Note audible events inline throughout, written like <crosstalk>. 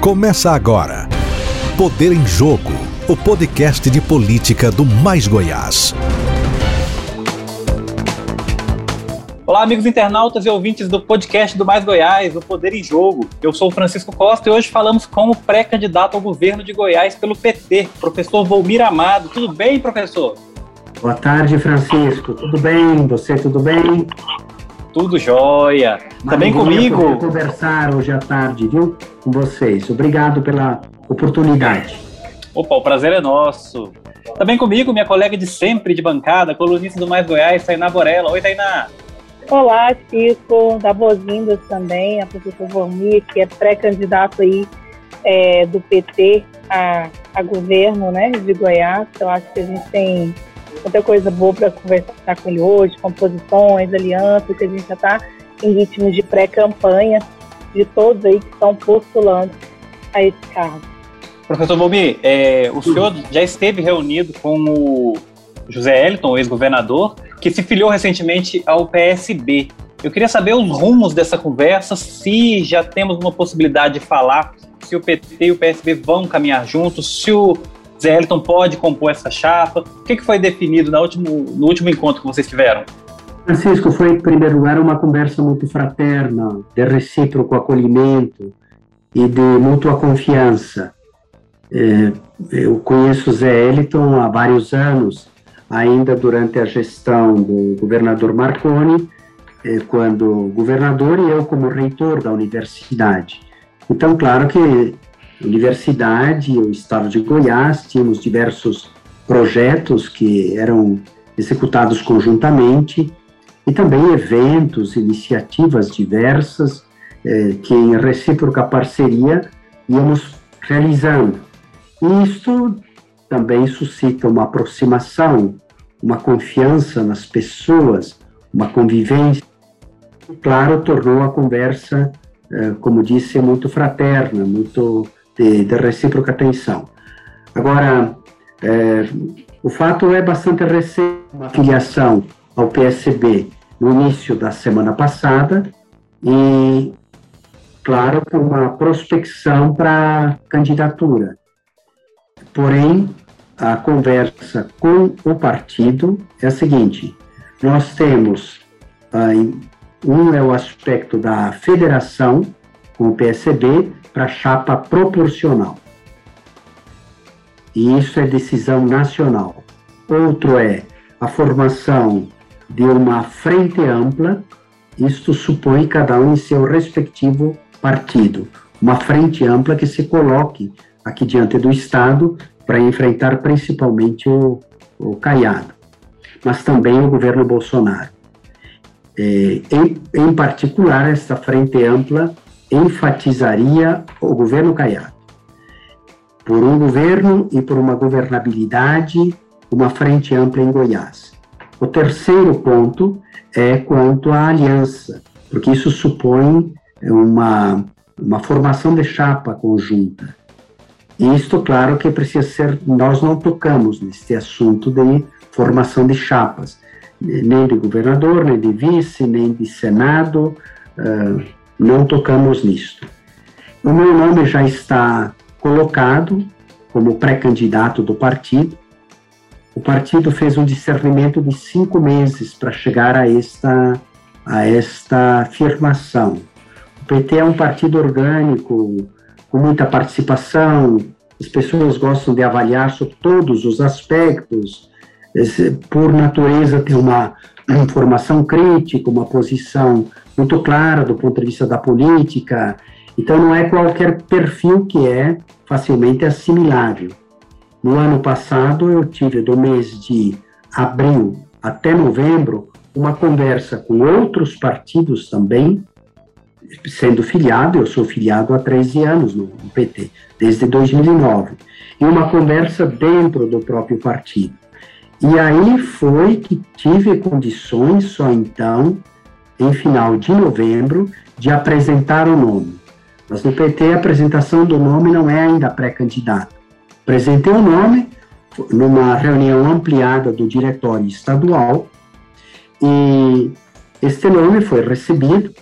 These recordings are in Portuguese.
Começa agora. Poder em Jogo, o podcast de política do Mais Goiás. Olá, amigos internautas e ouvintes do podcast do Mais Goiás, o Poder em Jogo. Eu sou o Francisco Costa e hoje falamos com o pré-candidato ao governo de Goiás pelo PT, professor Volmir Amado. Tudo bem, professor? Boa tarde, Francisco. Tudo bem? Você tudo bem? Tudo jóia. Também comigo. conversar hoje à tarde, viu? Com vocês. Obrigado pela oportunidade. Opa, o prazer é nosso. Também comigo, minha colega de sempre de bancada, colunista do Mais Goiás, Tainá Borella. Oi, Tainá. Olá, Chico. Dá boas-vindas também a professor Valmir, que é pré-candidato aí é, do PT a, a governo né, de Goiás. Eu acho que a gente tem muita coisa boa para conversar com ele hoje, composições, alianças, que a gente já está em ritmo de pré-campanha de todos aí que estão postulando a esse cargo. Professor Bobi, é, o senhor já esteve reunido com o José Eliton, ex-governador, que se filiou recentemente ao PSB. Eu queria saber os rumos dessa conversa, se já temos uma possibilidade de falar se o PT e o PSB vão caminhar juntos, se o Zé Elton pode compor essa chapa? O que, que foi definido no último, no último encontro que vocês tiveram? Francisco, foi, em primeiro lugar, uma conversa muito fraterna, de recíproco acolhimento e de mútua confiança. É, eu conheço Zé Eliton há vários anos, ainda durante a gestão do governador Marconi, é, quando governador e eu como reitor da universidade. Então, claro que universidade, o estado de Goiás, tínhamos diversos projetos que eram executados conjuntamente e também eventos, iniciativas diversas eh, que em recíproca parceria íamos realizando. E isto também suscita uma aproximação, uma confiança nas pessoas, uma convivência. Claro, tornou a conversa, eh, como disse, muito fraterna, muito de, de recíproca atenção. Agora, é, o fato é bastante recente, uma filiação ao PSB no início da semana passada e, claro, com uma prospecção para candidatura. Porém, a conversa com o partido é a seguinte: nós temos ah, um é o aspecto da federação com o PSB para chapa proporcional. E isso é decisão nacional. Outro é a formação de uma frente ampla, isto supõe cada um em seu respectivo partido. Uma frente ampla que se coloque aqui diante do Estado para enfrentar principalmente o, o Caiado, mas também o governo Bolsonaro. É, em, em particular, esta frente ampla enfatizaria o governo Caiado. Por um governo e por uma governabilidade, uma frente ampla em Goiás. O terceiro ponto é quanto à aliança, porque isso supõe uma, uma formação de chapa conjunta. E isto, claro, que precisa ser. Nós não tocamos neste assunto de formação de chapas, nem de governador, nem de vice, nem de senado. Uh, não tocamos nisto. O meu nome já está colocado como pré-candidato do partido. O partido fez um discernimento de cinco meses para chegar a esta, a esta afirmação. O PT é um partido orgânico, com muita participação, as pessoas gostam de avaliar sobre todos os aspectos, por natureza tem uma informação crítica, uma posição muito clara do ponto de vista da política. Então, não é qualquer perfil que é facilmente assimilável. No ano passado, eu tive, do mês de abril até novembro, uma conversa com outros partidos também, sendo filiado, eu sou filiado há 13 anos no PT, desde 2009, e uma conversa dentro do próprio partido. E aí foi que tive condições, só então, em final de novembro, de apresentar o nome. Mas no PT a apresentação do nome não é ainda pré-candidato. Apresentei o nome numa reunião ampliada do diretório estadual e este nome foi recebido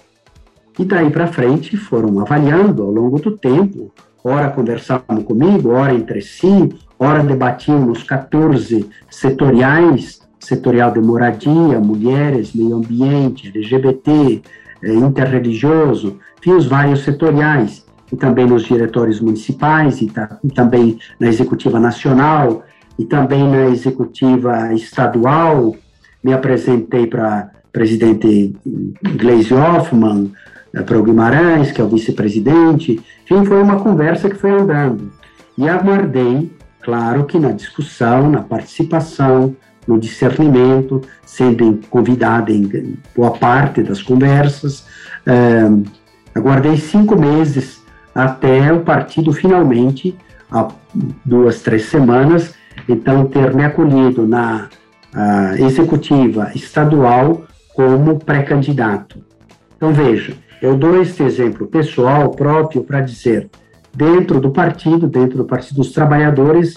e daí para frente foram avaliando ao longo do tempo ora conversavam comigo, ora entre si, ora debatiam nos 14 setoriais, setorial de moradia, mulheres, meio ambiente, LGBT, eh, interreligioso, enfim, os vários setoriais, e também nos diretórios municipais, e, e também na executiva nacional, e também na executiva estadual, me apresentei para presidente Gleisi Hoffmann, eh, para o Guimarães, que é o vice-presidente. Enfim, foi uma conversa que foi andando. E aguardei, claro que na discussão, na participação, no discernimento, sendo convidada em boa parte das conversas. Eh, aguardei cinco meses até o partido finalmente, há duas, três semanas, então ter me acolhido na executiva estadual como pré-candidato. Então veja, eu dou este exemplo pessoal próprio para dizer, dentro do partido, dentro do Partido dos Trabalhadores,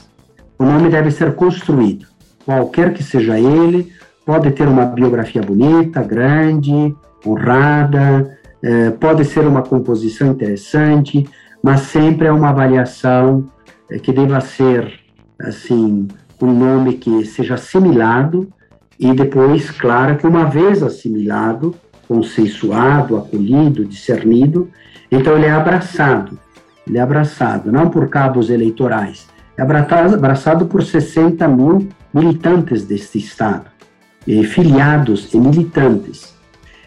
o nome deve ser construído. Qualquer que seja ele, pode ter uma biografia bonita, grande, honrada, eh, pode ser uma composição interessante, mas sempre é uma avaliação eh, que deva ser, assim, um nome que seja assimilado e depois, claro, que uma vez assimilado, consensuado, acolhido, discernido, então ele é abraçado. Ele é abraçado, não por cabos eleitorais, é abraçado por 60 mil militantes deste Estado, filiados e militantes.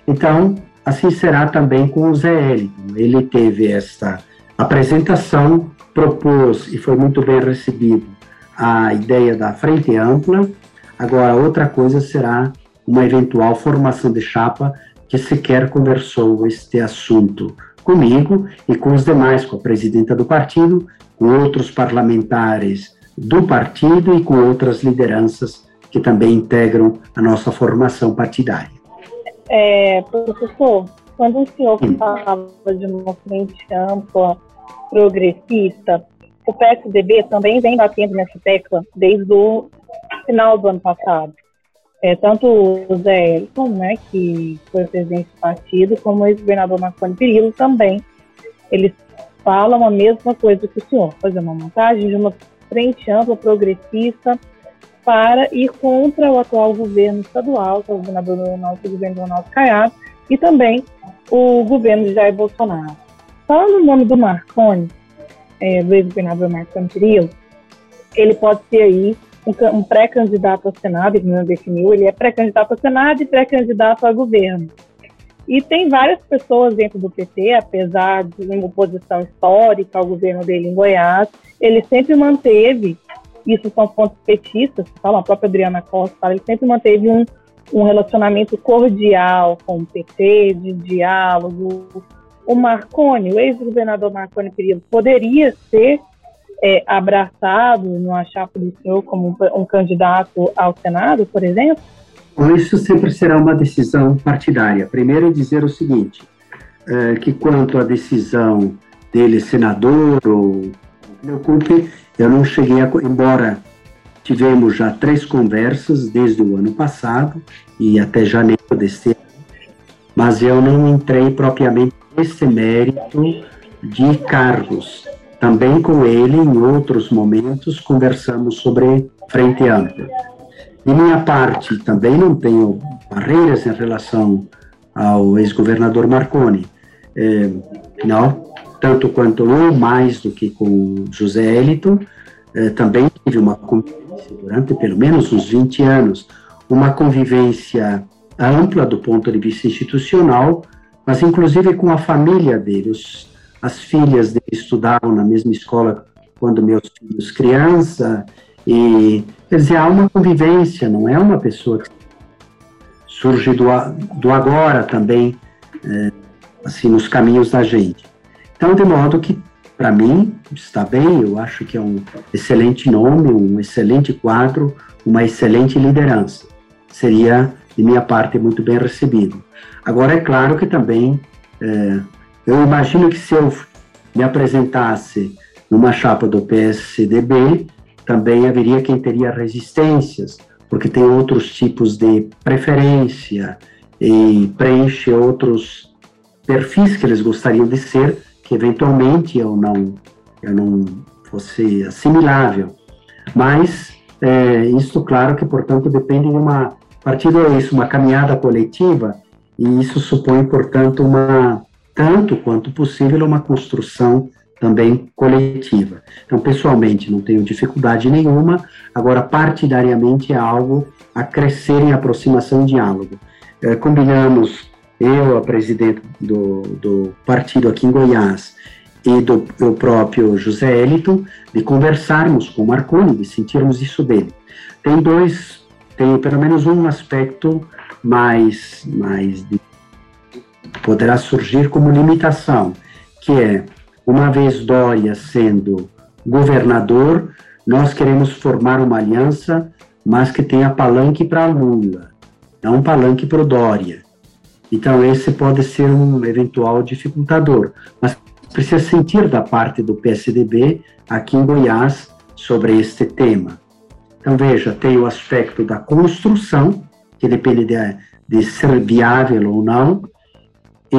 Então, assim será também com o Zé Elton. Ele teve esta apresentação, propôs e foi muito bem recebido a ideia da frente ampla. Agora, outra coisa será uma eventual formação de chapa que sequer conversou este assunto comigo e com os demais, com a presidenta do partido, com outros parlamentares do partido e com outras lideranças que também integram a nossa formação partidária. É, professor, quando o senhor falava de uma frente ampla progressista, o PSDB também vem batendo nessa tecla desde o final do ano passado. É, tanto o Zé Elton, né, que foi presidente do partido, como o ex-governador Marconi Perillo também. Eles falam a mesma coisa que o senhor, fazer uma montagem de uma frente ampla progressista para ir contra o atual governo estadual, que é o governador do nosso governo Ronaldo Caiado, e também o governo de Jair Bolsonaro. Fala o nome do Marconi, é, do ex-governador Marcos Perillo, ele pode ser aí um, um pré-candidato ao Senado, ele não definiu, ele é pré-candidato ao Senado e pré-candidato a governo. E tem várias pessoas dentro do PT, apesar de uma oposição histórica ao governo dele em Goiás, ele sempre manteve, isso são pontos petistas, falam, a própria Adriana Costa fala, ele sempre manteve um, um relacionamento cordial com o PT, de diálogo, o Marconi, o ex-governador Marconi Perillo, poderia ser é, abraçado no do senhor como um, candidato ao Senado, por exemplo? Isso sempre será uma decisão partidária. Primeiro, dizer o seguinte, é, que quanto à decisão dele, senador ou preocupe, eu não cheguei a, embora tivemos já três conversas desde o ano passado e até janeiro deste ano, mas eu não entrei propriamente esse mérito de cargos. Também com ele, em outros momentos, conversamos sobre frente ampla. De minha parte, também não tenho barreiras em relação ao ex-governador Marconi. É, não, tanto quanto ou mais do que com José Elito, é, também tive uma convivência durante pelo menos uns 20 anos, uma convivência ampla do ponto de vista institucional, mas inclusive com a família dele. Os, as filhas dele estudavam na mesma escola quando meus filhos criança, e quer dizer, há uma convivência, não é uma pessoa que surge do, do agora também, é, assim, nos caminhos da gente. Então, de modo que, para mim, está bem, eu acho que é um excelente nome, um excelente quadro, uma excelente liderança. Seria, de minha parte, muito bem recebido. Agora, é claro que também, é, eu imagino que se eu me apresentasse numa chapa do PSDB, também haveria quem teria resistências, porque tem outros tipos de preferência e preenche outros perfis que eles gostariam de ser, que eventualmente eu não eu não fosse assimilável. Mas é, isso, claro que, portanto, depende de uma partido é isso, uma caminhada coletiva, e isso supõe, portanto, uma tanto quanto possível uma construção também coletiva. Então, pessoalmente, não tenho dificuldade nenhuma, agora, partidariamente, é algo a crescer em aproximação e diálogo. É, combinamos, eu, a presidente do, do partido aqui em Goiás, e do, do próprio José Eliton, de conversarmos com o Marconi, de sentirmos isso dele. Tem dois, tem pelo menos um aspecto mais, mais de, poderá surgir como limitação, que é, uma vez Dória sendo governador, nós queremos formar uma aliança, mas que tenha palanque para Lula, não palanque para o Dória. Então, esse pode ser um eventual dificultador. Mas precisa sentir da parte do PSDB aqui em Goiás sobre este tema. Então, veja, tem o aspecto da construção, que depende de, de ser viável ou não,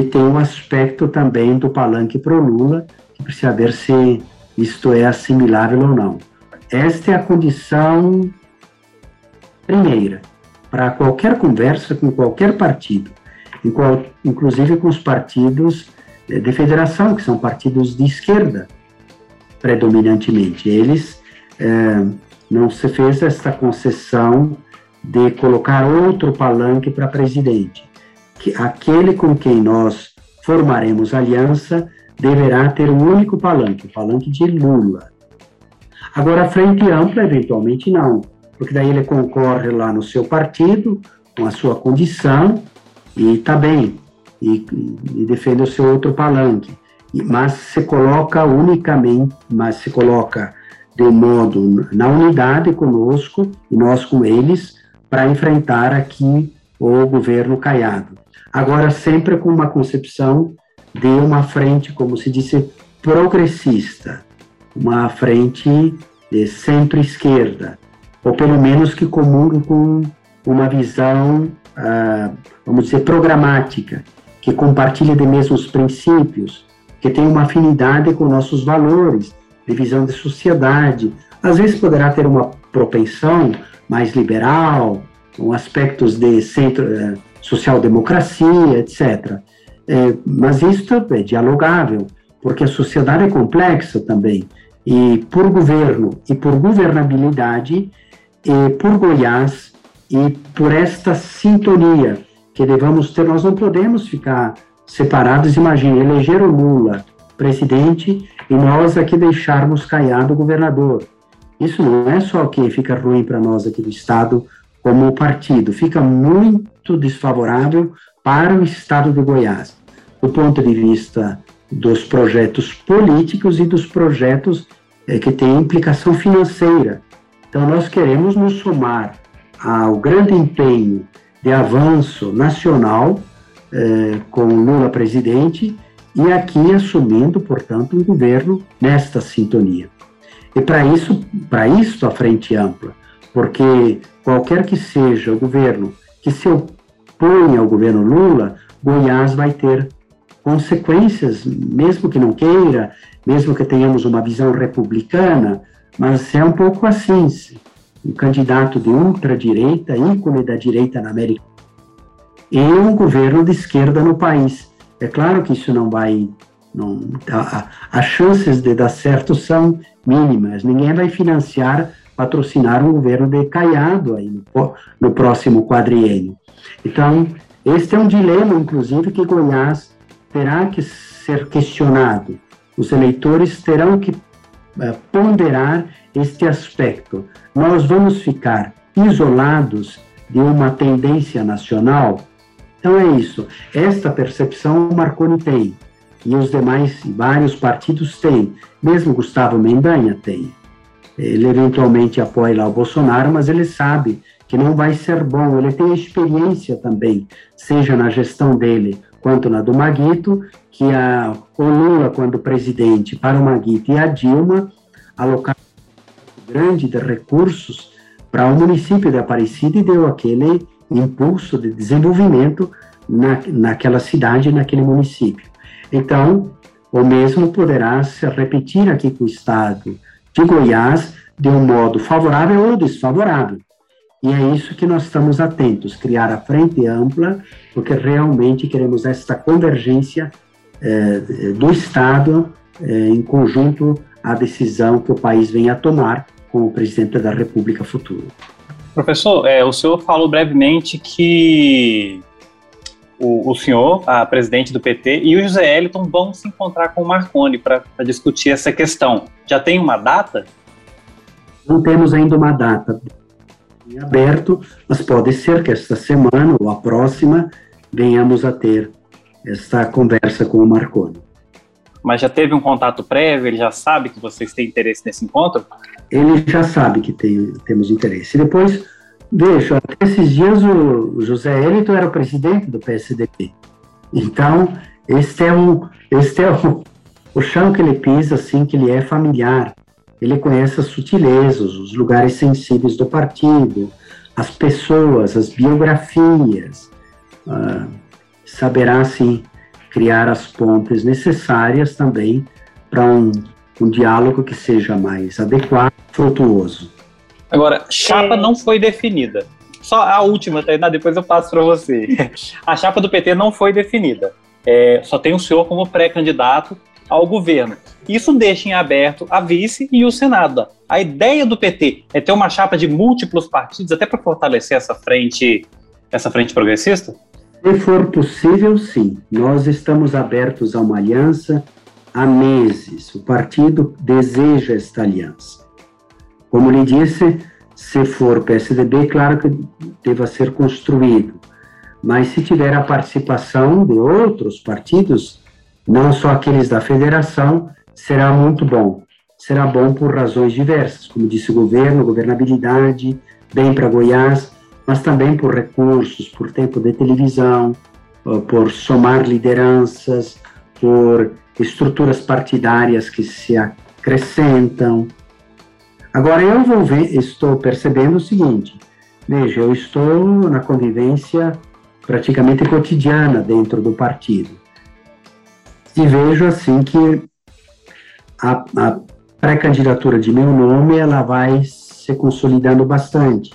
e tem o aspecto também do palanque pro Lula, que precisa ver se isto é assimilável ou não. Esta é a condição primeira para qualquer conversa com qualquer partido, inclusive com os partidos de federação, que são partidos de esquerda, predominantemente. Eles é, não se fez esta concessão de colocar outro palanque para presidente. Que aquele com quem nós formaremos aliança deverá ter um único palanque, o palanque de Lula. Agora, a frente ampla, eventualmente não, porque daí ele concorre lá no seu partido, com a sua condição, e está bem, e, e defende o seu outro palanque. Mas se coloca unicamente, mas se coloca de modo na unidade conosco e nós com eles para enfrentar aqui o governo Caiado. Agora sempre com uma concepção de uma frente, como se disse, progressista, uma frente de centro-esquerda, ou pelo menos que comungue com uma visão, ah, vamos dizer, programática, que compartilha de mesmos princípios, que tem uma afinidade com nossos valores, de visão de sociedade. Às vezes poderá ter uma propensão mais liberal, com aspectos de centro, eh, social-democracia, etc. É, mas isso é dialogável, porque a sociedade é complexa também. E por governo e por governabilidade, e por Goiás e por esta sintonia que devamos ter, nós não podemos ficar separados. Imagine, eleger o Lula presidente e nós aqui deixarmos Caiado governador. Isso não é só que fica ruim para nós aqui do Estado como partido, fica muito desfavorável para o Estado de Goiás, do ponto de vista dos projetos políticos e dos projetos é, que têm implicação financeira. Então, nós queremos nos somar ao grande empenho de avanço nacional eh, com Lula presidente e aqui assumindo, portanto, um governo nesta sintonia. E para isso, para isso a frente ampla, porque qualquer que seja o governo que se oponha ao governo Lula, Goiás vai ter consequências, mesmo que não queira, mesmo que tenhamos uma visão republicana, mas é um pouco assim um candidato de ultradireita, ícone da direita na América, e um governo de esquerda no país. É claro que isso não vai. Não, a, as chances de dar certo são mínimas. Ninguém vai financiar, patrocinar um governo de Caiado aí no, no próximo quadriênio. Então, este é um dilema, inclusive, que Goiás terá que ser questionado. Os eleitores terão que uh, ponderar este aspecto. Nós vamos ficar isolados de uma tendência nacional? Então é isso. Esta percepção Marconi tem. E os demais, vários partidos têm. Mesmo Gustavo Mendanha tem. Ele eventualmente apoia lá o Bolsonaro, mas ele sabe que não vai ser bom. Ele tem experiência também, seja na gestão dele quanto na do Maguito, que a, o Lula, quando presidente, para o Maguito e a Dilma, alocaram grande de recursos para o município de Aparecida e deu aquele impulso de desenvolvimento na, naquela cidade, naquele município. Então, O mesmo poderá se repetir aqui com o Estado de Goiás de um modo favorável ou desfavorável. E é isso que nós estamos atentos, criar a frente ampla, porque realmente queremos esta convergência eh, do Estado eh, em conjunto à decisão que o país venha a tomar com o presidente da República futuro. Professor, é, o senhor falou brevemente que o, o, senhor, a presidente do PT, e o José Eliton vão se encontrar com o Marconi para discutir essa questão. Já tem uma data? Não temos ainda uma data em aberto, mas pode ser que esta semana ou a próxima venhamos a ter esta conversa com o Marconi. Mas já teve um contato prévio? Ele já sabe que vocês têm interesse nesse encontro? Ele já sabe que tem, temos interesse. Depois, veja, até esses dias o José Elito era o presidente do PSDB. Então, este é, um, este é o, o chão que ele pisa, assim, que ele é familiar ele conhece as sutilezas, os lugares sensíveis do partido, as pessoas, as biografias, uh, saberá, sim, criar as pontes necessárias também para um, um diálogo que seja mais adequado, frutuoso. Agora, chapa é. não foi definida. Só a última, Tainá, depois eu passo para você. <laughs> A chapa do PT não foi definida. É, só tem o senhor como pré-candidato ao governo. Isso deixa em aberto a vice e o Senado. A ideia do PT é ter uma chapa de múltiplos partidos, até para fortalecer essa frente, essa frente progressista? Se for possível, sim. Nós estamos abertos a uma aliança há meses. O partido deseja esta aliança. Como lhe disse, se for PSDB, claro que deva ser construído. Mas se tiver a participação de outros partidos, não só aqueles da federação, será muito bom. Será bom por razões diversas, como disse o governo, governabilidade, bem para Goiás, mas também por recursos, por tempo de televisão, por somar lideranças, por estruturas partidárias que se acrescentam. Agora eu ver, estou percebendo o seguinte: veja, eu estou na convivência praticamente cotidiana dentro do partido e vejo assim que a, a pré-candidatura de meu nome ela vai se consolidando bastante.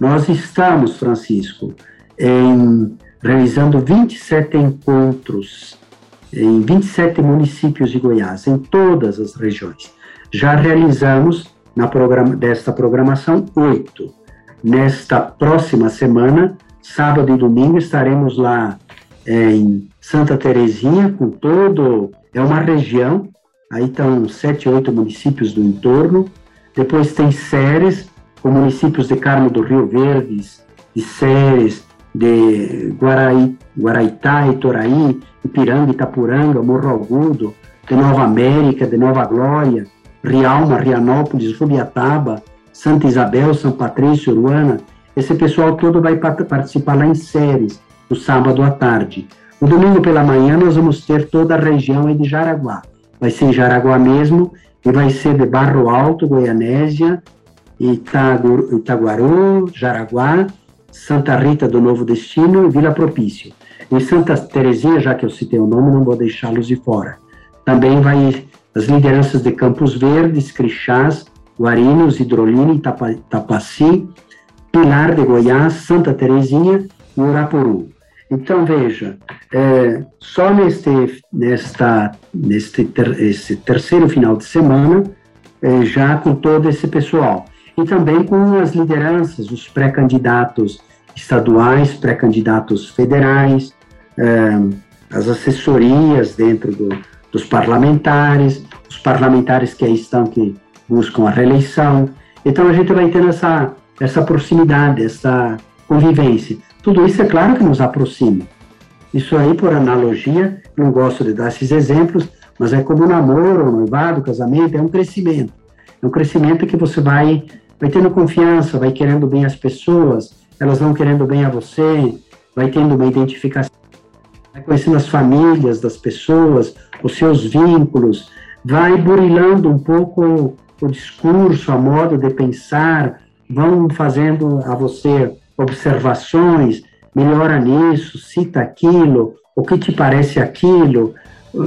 Nós estamos, Francisco, em, realizando 27 encontros em 27 municípios de Goiás, em todas as regiões. Já realizamos na programa, desta programação oito. Nesta próxima semana, sábado e domingo, estaremos lá em Santa Terezinha, com todo. É uma região, aí estão sete, oito municípios do entorno. Depois tem Séries, com municípios de Carmo do Rio Verdes, de Séries, de Guaraí, Guaraitá, Itoraí, Ipiranga, Itapuranga, Morro Agudo, de Nova América, de Nova Glória, Rialma, Rianópolis, Rubiataba, Santa Isabel, São Patrício, Uruana. Esse pessoal todo vai participar lá em Séries no sábado à tarde. No domingo pela manhã, nós vamos ter toda a região de Jaraguá. Vai ser em Jaraguá mesmo, e vai ser de Barro Alto, Goianésia, Itagu, Itaguaru, Jaraguá, Santa Rita do Novo Destino e Vila Propício. Em Santa Terezinha, já que eu citei o nome, não vou deixá-los de fora. Também vai as lideranças de Campos Verdes, Crixás, Guarinos, Hidrolina, Itapaci, Pilar de Goiás, Santa Terezinha e Urapuru. Então, veja, é, só neste, nesta, neste ter, terceiro final de semana, é, já com todo esse pessoal. E também com as lideranças, os pré-candidatos estaduais, pré-candidatos federais, é, as assessorias dentro do, dos parlamentares, os parlamentares que aí estão, que buscam a reeleição. Então, a gente vai tendo essa, essa proximidade, essa convivência. Tudo isso é claro que nos aproxima. Isso aí, por analogia, não gosto de dar esses exemplos, mas é como um namoro, um noivado, um casamento, é um crescimento. É um crescimento que você vai, vai tendo confiança, vai querendo bem as pessoas, elas vão querendo bem a você, vai tendo uma identificação, vai conhecendo as famílias das pessoas, os seus vínculos, vai burilando um pouco o discurso, a modo de pensar, vão fazendo a você observações, melhora nisso, cita aquilo, o que te parece aquilo,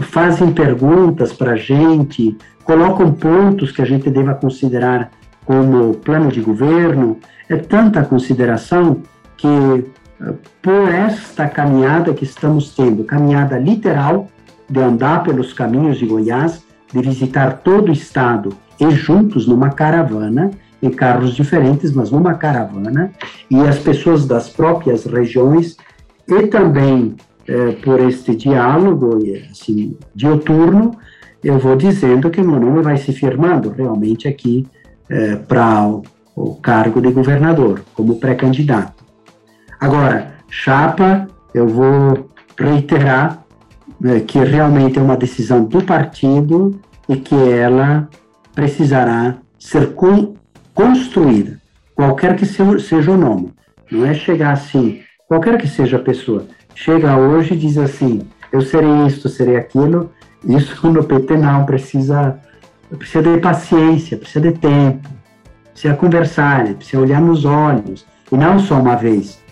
fazem perguntas para a gente, colocam pontos que a gente deva considerar como plano de governo. É tanta consideração que, por esta caminhada que estamos tendo, caminhada literal, de andar pelos caminhos de Goiás, de visitar todo o estado e juntos numa caravana, em carros diferentes, mas numa caravana, e as pessoas das próprias regiões, e também é, por este diálogo assim, dioturno, eu vou dizendo que meu nome vai se firmando realmente aqui é, para o, o, cargo de governador, como pré-candidato. Agora, chapa, eu vou reiterar é, que realmente é uma decisão do partido e que ela precisará ser con construída, qualquer que seja o nome. Não é chegar assim, qualquer que seja a pessoa, chega hoje e diz assim: eu serei isto, serei aquilo. Isso no PT não, precisa, precisa de paciência, precisa de tempo, precisa conversar, precisa olhar nos olhos, e não só uma vez.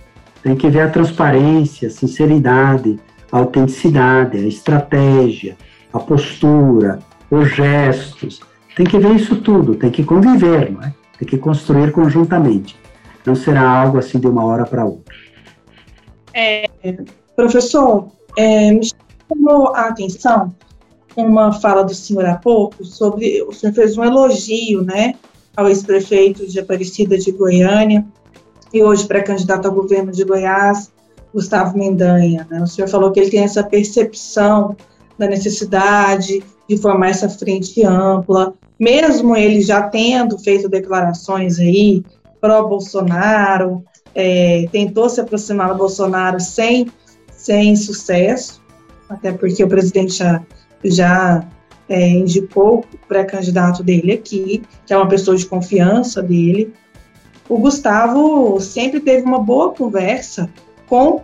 Tem que ver a transparência, a sinceridade, a autenticidade, a estratégia, a postura, os gestos. Tem que ver isso tudo, tem que conviver, não é? Tem que construir conjuntamente. Não será algo assim de uma hora para outra. É, professor, é, me chamou a atenção uma fala do senhor há pouco sobre o senhor fez um elogio, né, ao ex-prefeito de Aparecida de Goiânia e hoje pré-candidato ao governo de Goiás, Gustavo Mendanha. Né? O senhor falou que ele tem essa percepção da necessidade de formar essa frente ampla, mesmo ele já tendo feito declarações aí pró-Bolsonaro, é, tentou se aproximar do Bolsonaro sem, sem sucesso, até porque o presidente já, já é, indicou o pré-candidato dele aqui, que é uma pessoa de confiança dele. O Gustavo sempre teve uma boa conversa com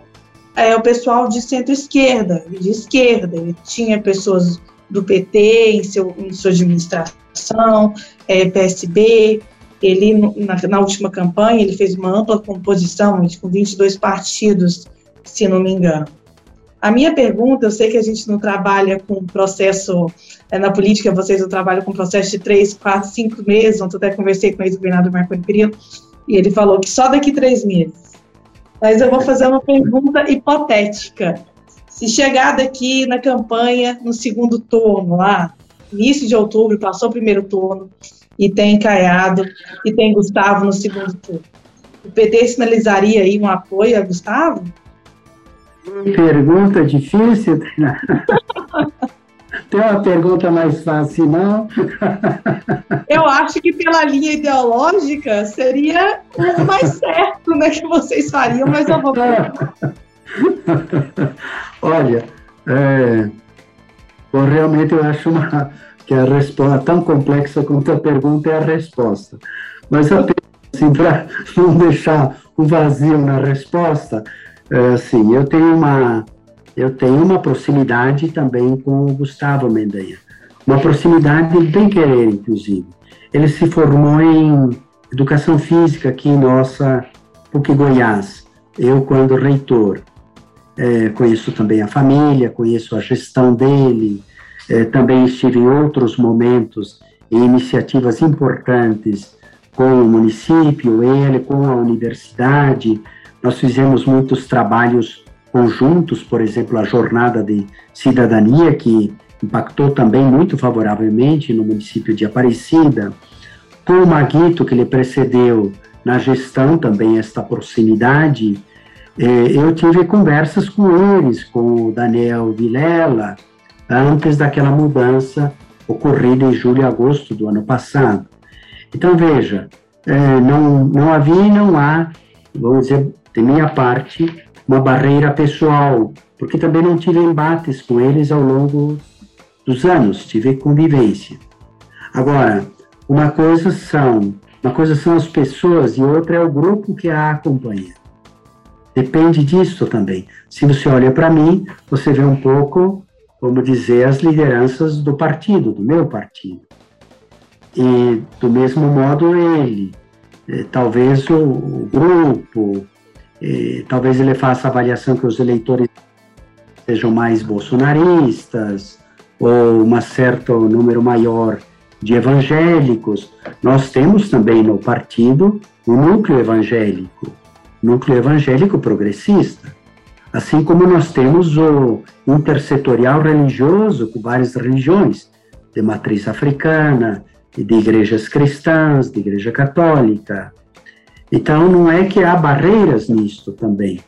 é, o pessoal de centro-esquerda de esquerda. Ele tinha pessoas do PT em, seu, em sua administração, é, PSB, ele, na, na, última campanha, ele fez uma ampla composição, com 22 partidos, se não me engano. A minha pergunta, eu sei que a gente não trabalha com processo, é, na política vocês não trabalham com processo de três, quatro, cinco meses, ontem até conversei com o ex-governador Marconi Perillo, e ele falou que só daqui três meses. Mas eu vou fazer uma pergunta hipotética. Se chegar daqui na campanha, no segundo turno, lá, início de outubro, passou o primeiro turno, e tem Caiado, e tem Gustavo no segundo turno. O PT sinalizaria aí um apoio a Gustavo? Pergunta difícil, <laughs> Tem uma pergunta mais fácil, não? <laughs> Eu acho que pela linha ideológica seria o mais <laughs> certo né, que vocês fariam, mas eu vou. <laughs> Olha, é, bom, realmente eu acho uma, que a resposta tão complexa quanto a pergunta é a resposta. Mas assim, para não deixar um vazio na resposta, é, assim, eu tenho uma eu tenho uma proximidade também com o Gustavo Mendanha, uma proximidade bem querer, inclusive. Ele se formou em educação física aqui em nossa PUC Goiás. Eu, quando reitor, é, conheço também a família, conheço a gestão dele, eh, também estive em outros momentos em iniciativas importantes com o município, ele, com a universidade. Nós fizemos muitos trabalhos conjuntos, por exemplo, a Jornada de Cidadania, que impactou também muito favoravelmente no município de Aparecida. Com o Maguito, que lhe precedeu na gestão também esta proximidade, eh, eu tive conversas com eles, com o Daniel Vilela, antes daquela mudança ocorrida em julho e agosto do ano passado. Então, veja, é, não, não havia e não há, vamos dizer, de minha parte, uma barreira pessoal, porque também não tive embates com eles ao longo dos anos, tive convivência. Agora, uma coisa são, uma coisa são as pessoas e outra é o grupo que a acompanha. Depende disso também. Se você olha para mim, você vê um pouco vamos dizer, as lideranças do partido, do meu partido. E, do mesmo modo, ele, eh, talvez o grupo, eh, talvez ele faça a avaliação que os eleitores sejam mais bolsonaristas, ou um certo número maior de evangélicos. Nós temos também no partido o núcleo evangélico, núcleo evangélico progressista. Assim como nós temos o intersetorial religioso, com várias religiões, de matriz africana, de igrejas cristãs, de igreja católica. Então, não é que há barreiras nisto também,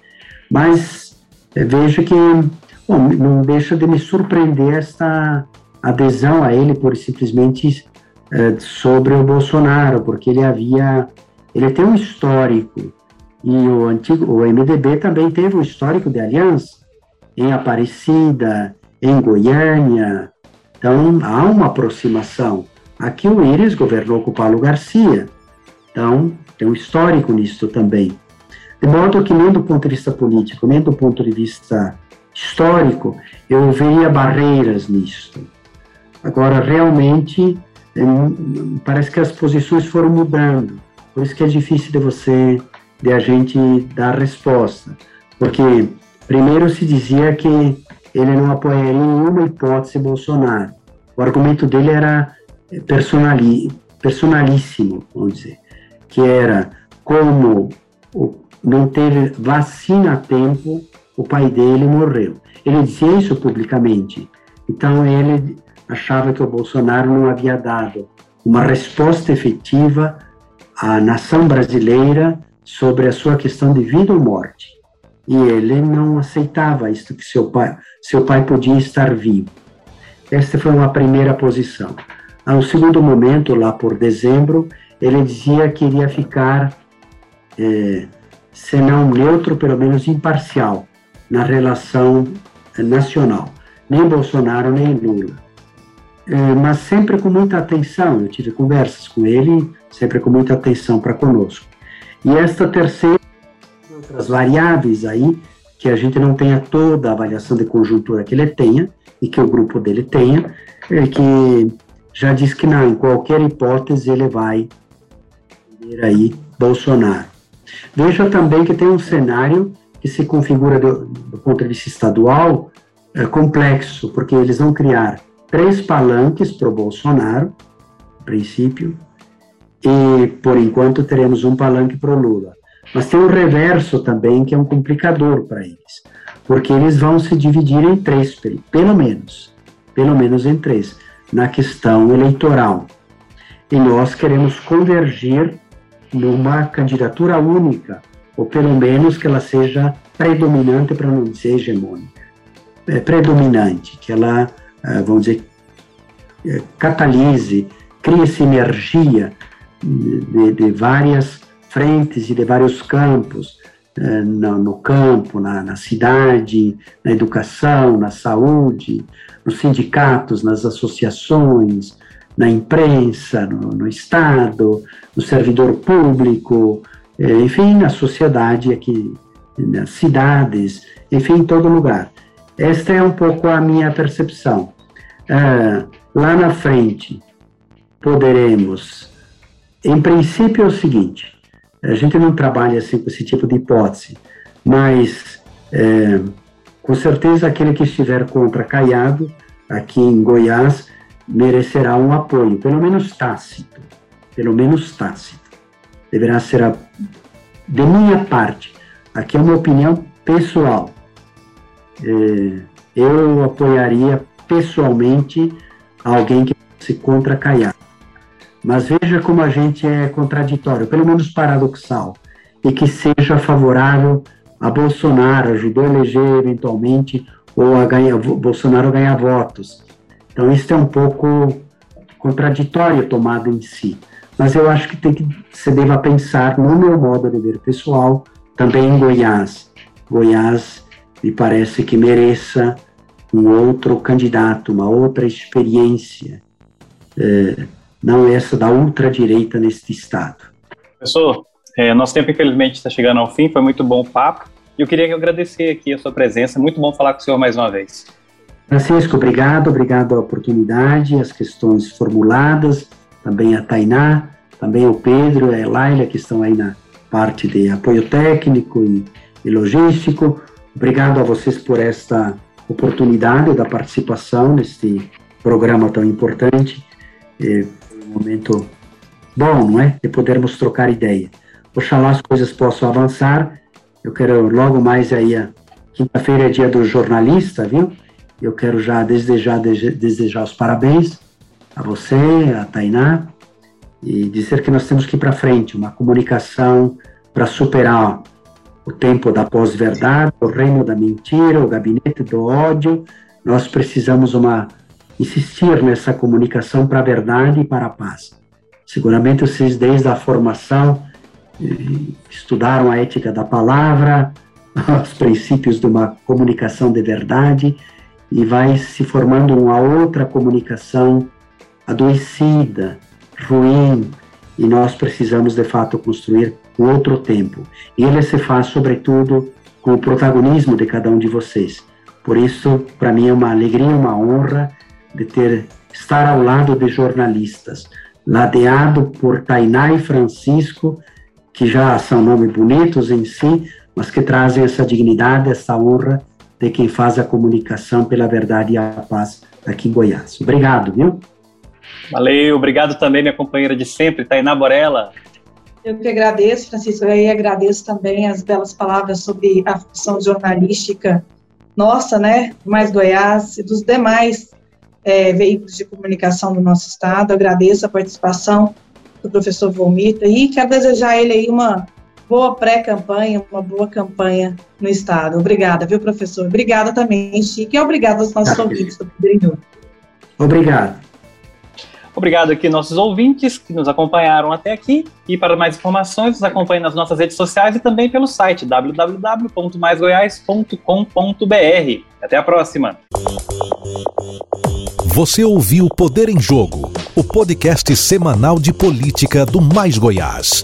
mas vejo que bom, não deixa de me surpreender esta adesão a ele por simplesmente é, sobre o Bolsonaro, porque ele havia, ele tem um histórico e o antigo, o MDB também teve um histórico de aliança em Aparecida, em Goiânia. Então há uma aproximação. Aqui o Íris governou com o Paulo Garcia. Então tem um histórico nisso também. De modo que nem do ponto de vista político, nem do ponto de vista histórico, eu veria barreiras nisso. Agora, realmente, parece que as posições foram mudando. Por isso que é difícil de você de a gente dar resposta. Porque primeiro se dizia que ele não apoiaria nenhuma hipótese Bolsonaro. O argumento dele era personali, personalíssimo, vamos dizer, que era como não teve vacina a tempo, o pai dele morreu. Ele dizia isso publicamente. Então ele achava que o Bolsonaro não havia dado uma resposta efetiva à nação brasileira sobre a sua questão de vida ou morte. E ele não aceitava isso que seu pai, seu pai podia estar vivo. Esta foi uma primeira posição. A um segundo momento, lá por dezembro, ele dizia que iria ficar, é, se não neutro, pelo menos imparcial na relação nacional. Nem Bolsonaro, nem Lula. É, mas sempre com muita atenção. Eu tive conversas com ele, sempre com muita atenção para conosco. E esta terceira, outras variáveis aí, que a gente não tenha toda a avaliação de conjuntura que ele tenha, e que o grupo dele tenha, é que já diz que não, em qualquer hipótese ele vai aí Bolsonaro. Veja também que tem um cenário que se configura do, do ponto de vista estadual é, complexo, porque eles vão criar três palanques para o Bolsonaro, a princípio, e por enquanto teremos um palanque para o Lula. Mas tem o reverso também, que é um complicador para eles, porque eles vão se dividir em três, pelo menos, pelo menos em três, na questão eleitoral. E nós queremos convergir numa candidatura única, ou pelo menos que ela seja predominante, para não dizer hegemônica. É predominante, que ela, ah, vamos dizer, é, catalise, crie sinergia de, de várias frentes e de vários campos, no, no, campo, na, na, cidade, na educação, na saúde, nos sindicatos, nas associações, na imprensa, no, no Estado, no servidor público, eh, enfim, na sociedade aqui, nas cidades, enfim, em todo lugar. Esta é um pouco a minha percepção. Ah, lá na frente, poderemos em princípio é o seguinte: a gente não trabalha assim com esse tipo de hipótese, mas é, com certeza aquele que estiver contra Caiado, aqui em Goiás, merecerá um apoio, pelo menos tácito, pelo menos tácito. Deverá ser a, de minha parte. Aqui é uma opinião pessoal. É, eu apoiaria pessoalmente alguém que se contra Caiado. Mas veja como a gente é contraditório, pelo menos paradoxal, e que seja favorável a Bolsonaro, ajudou a eleger eventualmente, ou a ganhar, Bolsonaro ganhar votos. Então, isso é um pouco contraditório tomado em si. Mas eu acho que tem que se deva pensar, no meu modo de ver pessoal, também em Goiás. Goiás me parece que mereça um outro candidato, uma outra experiência. É, não essa da ultradireita neste estado. Professor, é, nosso tempo infelizmente está chegando ao fim, foi muito bom o papo. E eu queria agradecer aqui a sua presença, muito bom falar com o senhor mais uma vez. Francisco, obrigado, obrigado a oportunidade, as questões formuladas, também a Tainá, também o Pedro, a Elaila, que estão aí na parte de apoio técnico e, e logístico. Obrigado a vocês por esta oportunidade da participação neste programa tão importante. É um momento bom, não é? De podermos trocar ideia. Oxalá as coisas possam avançar. Eu quero logo mais aí, quinta-feira é dia do jornalista, viu? Eu quero já desejar, desejar os parabéns a você, a Tainá, e dizer que nós temos que ir para frente, uma comunicação para superar o tempo da pós-verdade, o reino da mentira, o gabinete do ódio. Nós precisamos uma insistir nessa comunicação para a verdade e para a paz. Seguramente vocês, desde a formação, eh, estudaram a ética da palavra, <laughs> os princípios de uma comunicação de verdade, e vai se formando uma outra comunicação adoecida, ruim, e nós precisamos de fato construir outro tempo. E ele se faz, sobretudo, com o protagonismo de cada um de vocês. Por isso, para mim é uma alegria, uma honra de ter estar ao lado de jornalistas, ladeado por Tainá e Francisco, que já são nomes bonitos em si, mas que trazem essa dignidade, essa honra de quem faz a comunicação pela verdade e a paz aqui em Goiás. Obrigado, viu? Valeu, obrigado também, minha companheira de sempre, Tainá Borella. Eu que agradeço, Francisco, e agradeço também as belas palavras sobre a função jornalística nossa, né, mais Goiás e dos demais é, veículos de comunicação do nosso estado. agradeço a participação do professor Volmita e quero desejar a ele aí uma boa pré-campanha, uma boa campanha no estado. Obrigada, viu, professor? Obrigada também, Chico, e obrigado aos nossos ouvintes do Poder Obrigado. Obrigado aqui nossos ouvintes que nos acompanharam até aqui e para mais informações nos acompanhe nas nossas redes sociais e também pelo site www.maisgoiás.com.br. Até a próxima. Você ouviu Poder em Jogo, o podcast semanal de política do Mais Goiás.